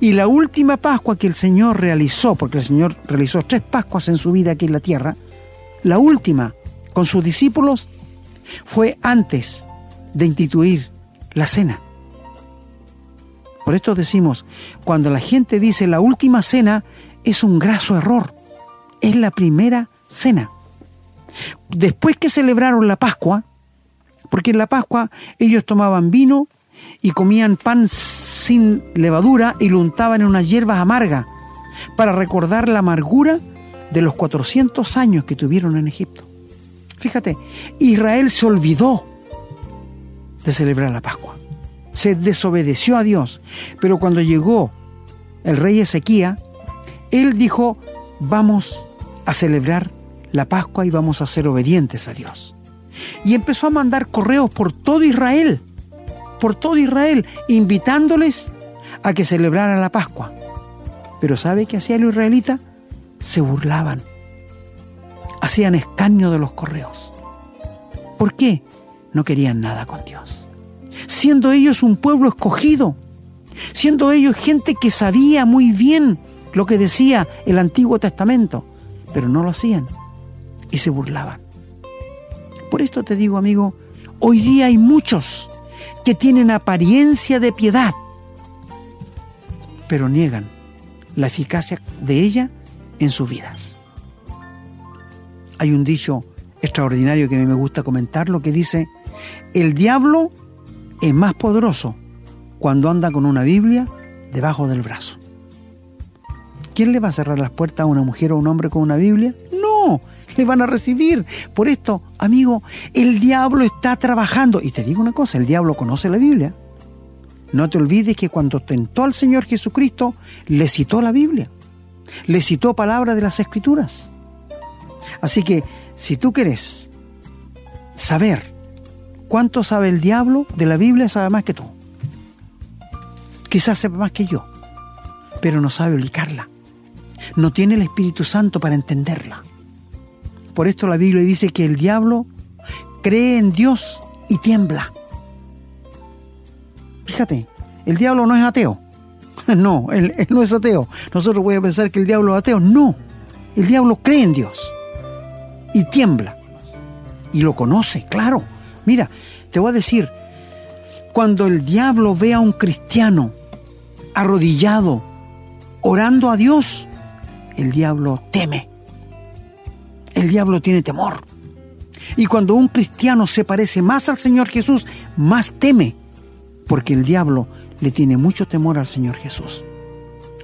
Speaker 2: Y la última Pascua que el Señor realizó, porque el Señor realizó tres Pascuas en su vida aquí en la tierra, la última con sus discípulos fue antes de instituir la cena. Por esto decimos, cuando la gente dice la última cena, es un graso error. Es la primera cena. Después que celebraron la Pascua, porque en la Pascua ellos tomaban vino y comían pan sin levadura y lo untaban en unas hierbas amargas para recordar la amargura de los 400 años que tuvieron en Egipto. Fíjate, Israel se olvidó de celebrar la Pascua. Se desobedeció a Dios. Pero cuando llegó el rey Ezequía, él dijo, vamos a celebrar la Pascua y vamos a ser obedientes a Dios. Y empezó a mandar correos por todo Israel, por todo Israel, invitándoles a que celebraran la Pascua. Pero ¿sabe qué hacía el israelita? Se burlaban hacían escaño de los correos. ¿Por qué? No querían nada con Dios. Siendo ellos un pueblo escogido, siendo ellos gente que sabía muy bien lo que decía el Antiguo Testamento, pero no lo hacían y se burlaban. Por esto te digo, amigo, hoy día hay muchos que tienen apariencia de piedad, pero niegan la eficacia de ella en sus vidas hay un dicho extraordinario que a mí me gusta comentarlo que dice, el diablo es más poderoso cuando anda con una Biblia debajo del brazo. ¿Quién le va a cerrar las puertas a una mujer o a un hombre con una Biblia? No, le van a recibir. Por esto, amigo, el diablo está trabajando. Y te digo una cosa, el diablo conoce la Biblia. No te olvides que cuando tentó al Señor Jesucristo, le citó la Biblia. Le citó palabras de las Escrituras. Así que si tú quieres saber cuánto sabe el diablo de la Biblia, sabe más que tú. Quizás sepa más que yo, pero no sabe ubicarla. No tiene el Espíritu Santo para entenderla. Por esto la Biblia dice que el diablo cree en Dios y tiembla. Fíjate, el diablo no es ateo. [LAUGHS] No, él, no es ateo. Nosotros podemos pensar que el diablo es ateo. No, el diablo cree en Dios y tiembla. Y lo conoce, claro. Mira, te voy a decir, cuando el diablo ve a un cristiano arrodillado, orando a Dios, el diablo teme. El diablo tiene temor. Y cuando un cristiano se parece más al Señor Jesús, más teme, porque el diablo le tiene mucho temor al Señor Jesús.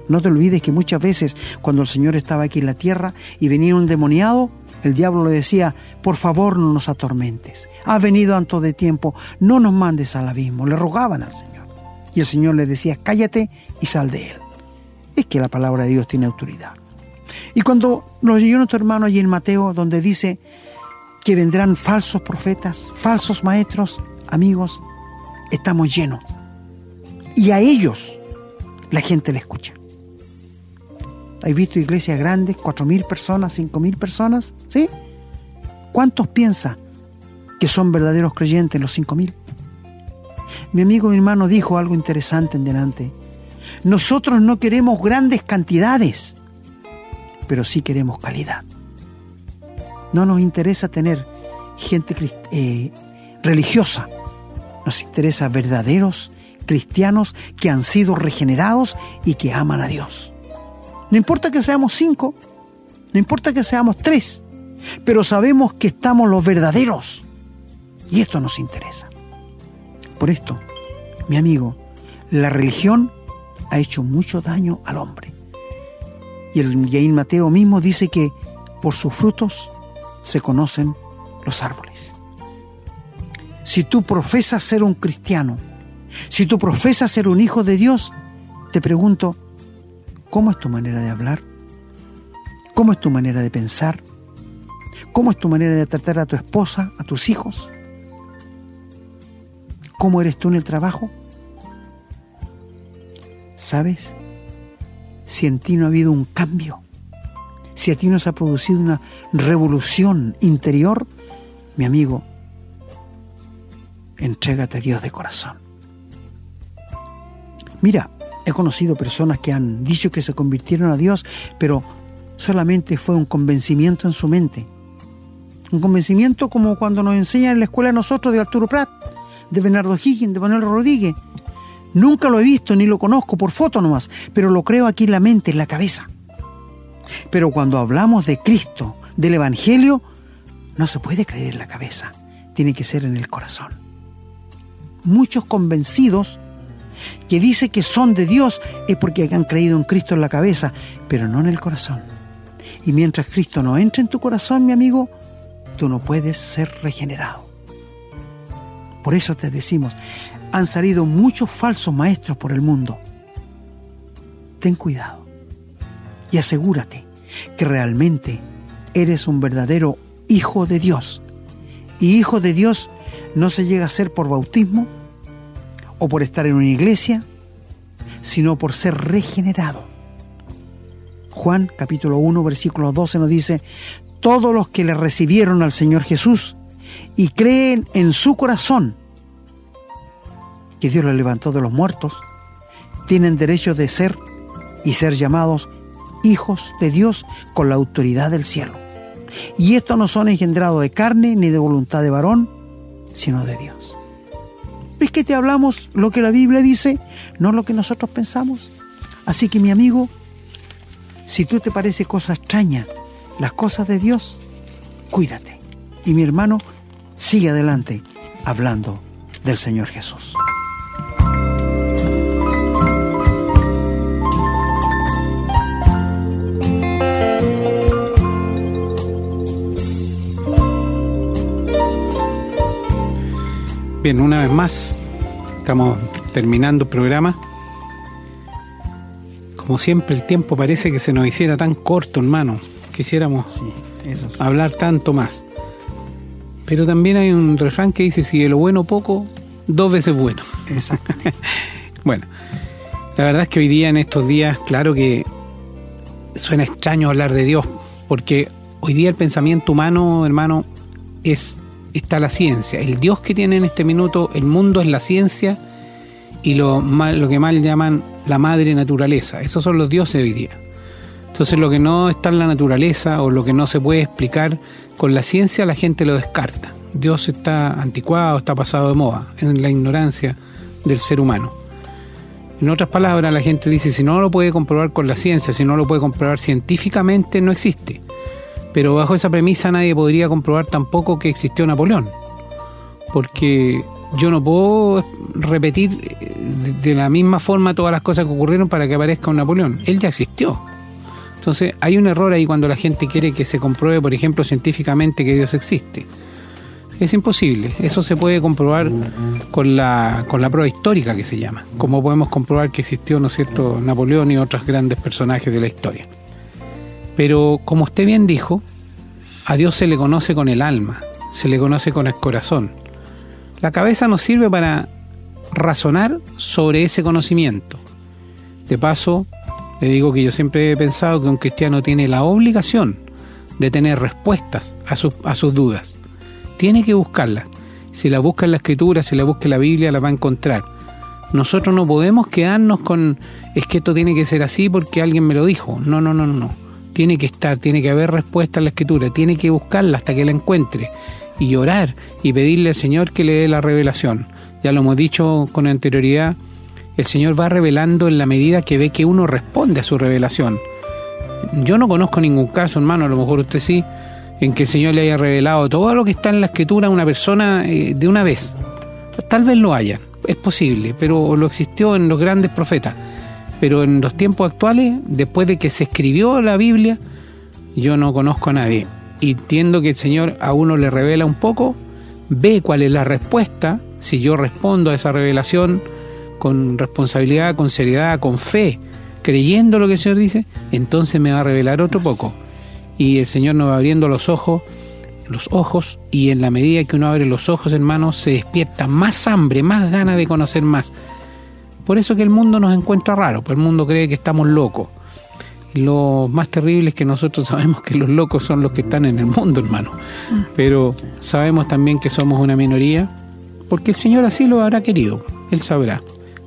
Speaker 2: No te olvides que muchas veces cuando el Señor estaba aquí en la tierra y venía un demoniado, el diablo le decía, por favor no nos atormentes. Ha venido antes de tiempo, no nos mandes al abismo. Le rogaban al Señor. Y el Señor le decía, cállate y sal de él. Es que la palabra de Dios tiene autoridad. Y cuando lo leyó nuestro hermano allí en Mateo, donde dice que vendrán falsos profetas, falsos maestros, amigos, estamos llenos. Y a ellos la gente le escucha. ¿Has visto iglesias grandes, cuatro mil personas, cinco mil personas? ¿Sí? ¿Cuántos piensa que son verdaderos creyentes los cinco mil? Mi amigo, mi hermano dijo algo interesante en delante. Nosotros no queremos grandes cantidades, pero sí queremos calidad. No nos interesa tener gente eh, religiosa, nos interesa verdaderos cristianos que han sido regenerados y que aman a Dios. No importa que seamos cinco, no importa que seamos tres, pero sabemos que estamos los verdaderos. Y esto nos interesa. Por esto, mi amigo, la religión ha hecho mucho daño al hombre. Y el Yain Mateo mismo dice que por sus frutos se conocen los árboles. Si tú profesas ser un cristiano, si tú profesas ser un hijo de Dios, te pregunto, ¿Cómo es tu manera de hablar? ¿Cómo es tu manera de pensar? ¿Cómo es tu manera de tratar a tu esposa, a tus hijos? ¿Cómo eres tú en el trabajo? ¿Sabes? Si en ti no ha habido un cambio, si a ti no se ha producido una revolución interior, mi amigo, entrégate a Dios de corazón. Mira, he conocido personas que han dicho que se convirtieron a Dios, pero solamente fue un convencimiento en su mente. Un convencimiento como cuando nos enseñan en la escuela a nosotros de Arturo Prat, de Bernardo Higgins, de Manuel Rodríguez. Nunca lo he visto ni lo conozco por foto nomás, pero lo creo aquí en la mente, en la cabeza. Pero cuando hablamos de Cristo, del Evangelio, no se puede creer en la cabeza, tiene que ser en el corazón. Muchos convencidos que dicen que son de Dios es porque han creído en Cristo en la cabeza, pero no en el corazón. Y mientras Cristo no entre en tu corazón, mi amigo, tú no puedes ser regenerado. Por eso te decimos, han salido muchos falsos maestros por el mundo. Ten cuidado y asegúrate que realmente eres un verdadero hijo de Dios. Y hijo de Dios no se llega a ser por bautismo o por estar en una iglesia, sino por ser regenerado. Juan capítulo 1 versículo 12 nos dice, todos los que le recibieron al Señor Jesús y creen en su corazón que Dios lo levantó de los muertos, tienen derecho de ser y ser llamados hijos de Dios con la autoridad del cielo. Y estos no son engendrados de carne ni de voluntad de varón, sino de Dios. ¿Ves que te hablamos lo que la Biblia dice, no lo que nosotros pensamos? Así que mi amigo, si tú te parece cosa extraña las cosas de Dios, cuídate. Y mi hermano, sigue adelante hablando del Señor Jesús.
Speaker 3: Bien, una vez más, estamos terminando el programa. Como siempre, el tiempo parece que se nos hiciera tan corto, hermano. Quisiéramos hablar tanto más. Pero también hay un refrán que dice, si de lo bueno poco, dos veces bueno.
Speaker 2: Exactamente. [LAUGHS]
Speaker 3: bueno, la verdad es que hoy día, en estos días, claro que suena extraño hablar de Dios, porque hoy día el pensamiento humano, hermano, es está la ciencia. El Dios que tiene en este minuto el mundo es la ciencia y lo, lo que mal llaman la madre naturaleza. Esos son los dioses hoy día. Entonces lo que no está en la naturaleza o lo que no se puede explicar con la ciencia la gente lo descarta. Dios está anticuado, está pasado de moda, en la ignorancia del ser humano. En otras palabras, la gente dice, si no lo puede comprobar con la ciencia, si no lo puede comprobar científicamente, no existe. Pero bajo esa premisa nadie podría comprobar tampoco que existió Napoleón. Porque yo no puedo repetir eh, de la misma forma todas las cosas que ocurrieron para que aparezca un Napoleón. Él ya existió. Entonces hay un error ahí cuando la gente quiere que se compruebe, por ejemplo, científicamente que Dios existe. Es imposible. Eso se puede comprobar con la, con la prueba histórica que se llama. Como podemos comprobar que existió, ¿no es cierto?, Napoleón y otros grandes personajes de la historia. Pero como usted bien dijo, a Dios se le conoce con el alma, se le conoce con el corazón. La cabeza nos sirve para razonar sobre ese conocimiento. De paso, le digo que yo siempre he pensado que un cristiano tiene la obligación de tener respuestas a, a sus dudas. Tiene que buscarlas. Si la busca en la escritura, si la busca en la Biblia, la va a encontrar. Nosotros no podemos quedarnos con es que esto tiene que ser así porque alguien me lo dijo. No, no, no, no tiene que estar, tiene que haber respuesta a la escritura, tiene que buscarla hasta que la encuentre y orar y pedirle al Señor que le dé la revelación. Ya lo hemos dicho con anterioridad, el Señor va revelando en la medida que ve que uno responde a su revelación. Yo no conozco ningún caso, hermano, a lo mejor usted sí, en que el Señor le haya revelado todo lo que está en la escritura a una persona eh, de una vez. Tal vez lo haya, es posible, pero lo existió en los grandes profetas pero en los tiempos actuales, después de que se escribió la Biblia, yo no conozco a nadie. Y entiendo que el Señor a uno le revela un poco, ve cuál es la respuesta, si yo respondo a esa revelación con responsabilidad, con seriedad, con fe, creyendo lo que el Señor dice, entonces me va a revelar otro poco. Y el Señor nos va abriendo los ojos, los ojos, y en la medida que uno abre los ojos, hermanos, se despierta más hambre, más ganas de conocer más Por eso que el mundo nos encuentra raro, pues el mundo cree que estamos locos. Lo más terrible es que nosotros [LAUGHS] sabemos que los locos son los que están en el mundo, hermano. Pero sabemos también que somos una minoría, porque el Señor así lo habrá querido, Él sabrá.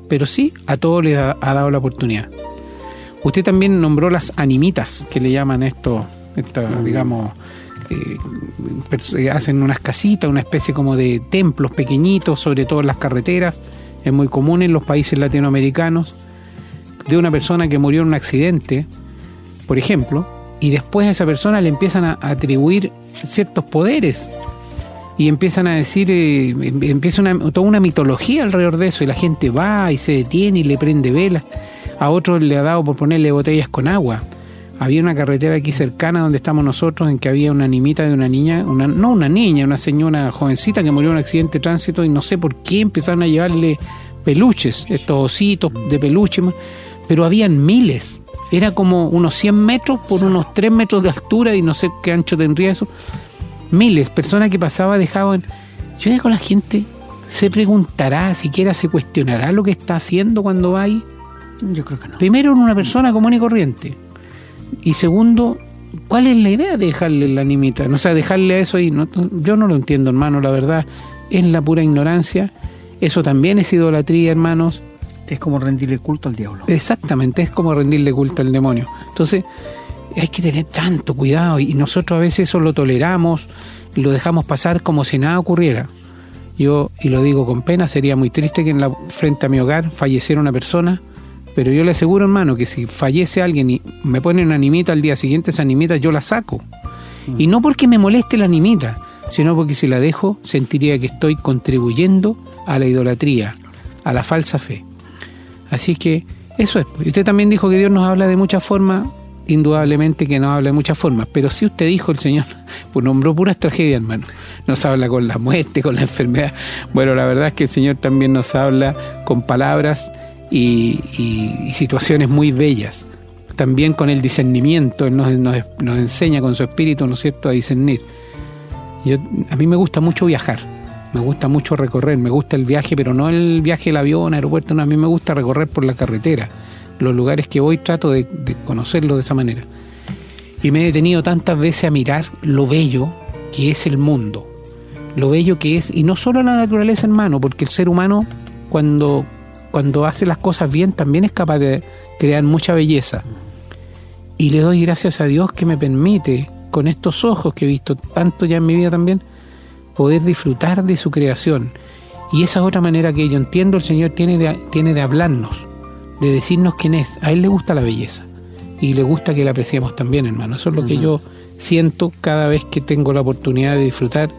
Speaker 3: Pero sí, a todos les ha, dado la oportunidad. Usted también nombró las animitas, que le llaman esto, digamos, eh, hacen unas casitas, una especie como de templos pequeñitos, sobre todo en las carreteras, es muy común en los países latinoamericanos, de una persona que murió en un accidente, por ejemplo, y después a esa persona le empiezan a atribuir ciertos poderes y empiezan a decir, eh, em, empieza toda una mitología alrededor de eso y la gente va y se detiene y le prende velas. A otros le ha dado por ponerle botellas con agua. Había una carretera aquí cercana donde estamos nosotros en que había una animita de una niña, una, no una niña, una señora jovencita que murió en un accidente de tránsito y no sé por qué empezaron a llevarle peluches, estos ositos de peluche, pero habían miles. Era como unos 100 metros por unos 3 metros de altura y no sé qué ancho tendría eso miles, personas que pasaban dejaban. Yo digo, la gente se preguntará, siquiera se cuestionará lo que está haciendo cuando va ahí.
Speaker 2: Yo creo que no.
Speaker 3: Primero, en una persona común y corriente. Y segundo, ¿cuál es la idea de dejarle la animita? O sea, dejarle a eso ahí. No, yo no lo entiendo, hermano, la verdad. Es la pura ignorancia. Eso también es idolatría, hermanos.
Speaker 2: Es como rendirle culto al diablo.
Speaker 3: Exactamente, es como rendirle culto al demonio. Entonces, hay que tener tanto cuidado y nosotros a veces eso lo toleramos, y lo dejamos pasar como si nada ocurriera. Yo, y lo digo con pena, sería muy triste que en la, frente a mi hogar falleciera una persona, pero yo le aseguro, hermano, que si fallece alguien y me pone una animita al día siguiente, esa animita yo la saco. Mm. Y no porque me moleste la animita, sino porque si la dejo sentiría que estoy contribuyendo a la idolatría, a la falsa fe. Así que eso es. Y usted también dijo que Dios nos habla de muchas formas indudablemente que nos habla de muchas formas, pero si usted dijo el Señor, pues [LAUGHS] nombró puras tragedias, hermano. Nos habla con la muerte, con la enfermedad. Bueno, la verdad es que el Señor también nos habla con palabras y, situaciones muy bellas. También con el discernimiento, Él nos, enseña con su espíritu, ¿no es cierto?, a discernir. Yo, a mí me gusta mucho viajar, me gusta mucho recorrer, me gusta el viaje, pero no el viaje del avión, aeropuerto, no, a mí me gusta recorrer por la carretera los lugares que voy trato de, conocerlo de esa manera. Y me he detenido tantas veces a mirar lo bello que es el mundo, lo bello que es, y no solo la naturaleza hermano, porque el ser humano cuando, cuando hace las cosas bien también es capaz de crear mucha belleza. Y le doy gracias a Dios que me permite, con estos ojos que he visto tanto ya en mi vida también, poder disfrutar de su creación. Y esa es otra manera que yo entiendo el Señor tiene de, tiene de hablarnos de decirnos quién es. A él le gusta la belleza y le gusta que la apreciemos también, hermano. Eso es lo que yo siento cada vez que tengo la oportunidad de disfrutar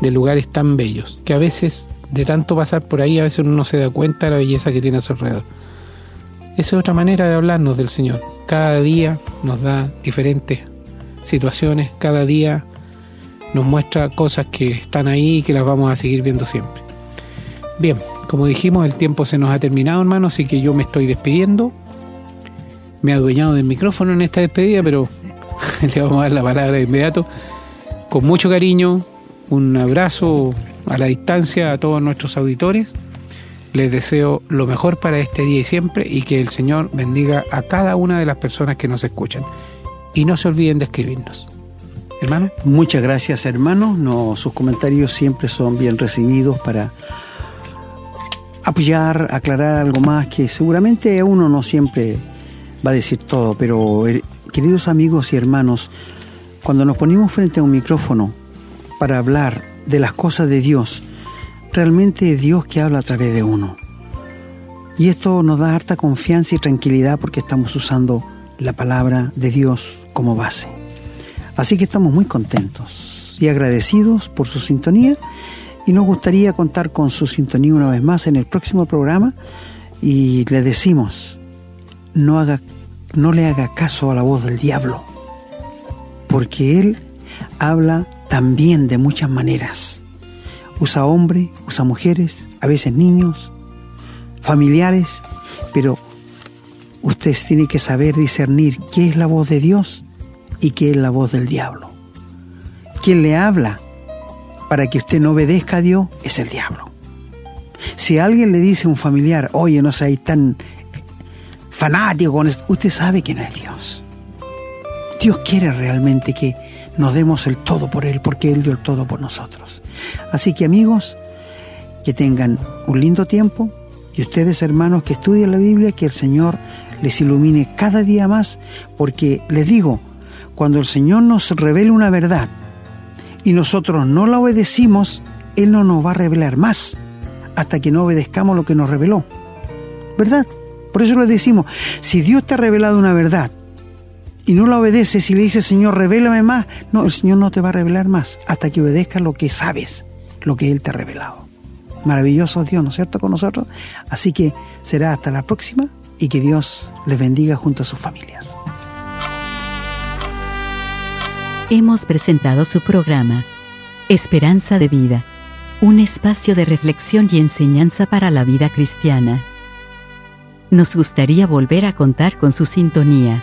Speaker 3: de lugares tan bellos, que a veces de tanto pasar por ahí, a veces uno no se da cuenta de la belleza que tiene a su alrededor. Esa es otra manera de hablarnos del Señor. Cada día nos da diferentes situaciones, cada día nos muestra cosas que están ahí y que las vamos a seguir viendo siempre. Bien, como dijimos, el tiempo se nos ha terminado, hermano, así que yo me estoy despidiendo. Me he adueñado del micrófono en esta despedida, pero [LAUGHS] le vamos a dar la palabra de inmediato. Con mucho cariño, un abrazo a la distancia a todos nuestros auditores. Les deseo lo mejor para este día y siempre y que el Señor bendiga a cada una de las personas que nos escuchan. Y no se olviden de escribirnos. Hermano.
Speaker 2: Muchas gracias, hermano. No, sus comentarios siempre son bien recibidos para apoyar, aclarar algo más que seguramente uno no siempre va a decir todo, pero eh, queridos amigos y hermanos, cuando nos ponemos frente a un micrófono para hablar de las cosas de Dios, realmente es Dios que habla a través de uno. Y esto nos da harta confianza y tranquilidad porque estamos usando la palabra de Dios como base. Así que estamos muy contentos y agradecidos por su sintonía y nos gustaría contar con su sintonía una vez más en el próximo programa y le decimos, no, haga, no le haga caso a la voz del diablo, porque él habla también de muchas maneras. Usa hombres, usa mujeres, a veces niños, familiares, pero ustedes tienen que saber discernir qué es la voz de Dios y qué es la voz del diablo. ¿Quién le habla para que usted no obedezca a Dios es el diablo. Si alguien le dice a un familiar, oye, no seas tan fanático con esto, usted sabe que no es Dios. Dios quiere realmente que nos demos el todo por Él, porque Él dio el todo por nosotros. Así que amigos, que tengan un lindo tiempo y ustedes hermanos que estudien la Biblia, que el Señor les ilumine cada día más, porque les digo, cuando el Señor nos revele una verdad y nosotros no la obedecimos, Él no nos va a revelar más hasta que no obedezcamos lo que nos reveló. ¿Verdad? Por eso les decimos, si Dios te ha revelado una verdad y no la obedeces y le dices, Señor, revélame más, no, el Señor no te va a revelar más hasta que obedezcas lo que sabes, lo que Él te ha revelado. Maravilloso Dios, ¿no es cierto?, con nosotros. Así que será hasta la próxima y que Dios les bendiga junto a sus familias.
Speaker 1: Hemos presentado su programa, Esperanza de Vida, un espacio de reflexión y enseñanza para la vida cristiana. Nos gustaría volver a contar con su sintonía.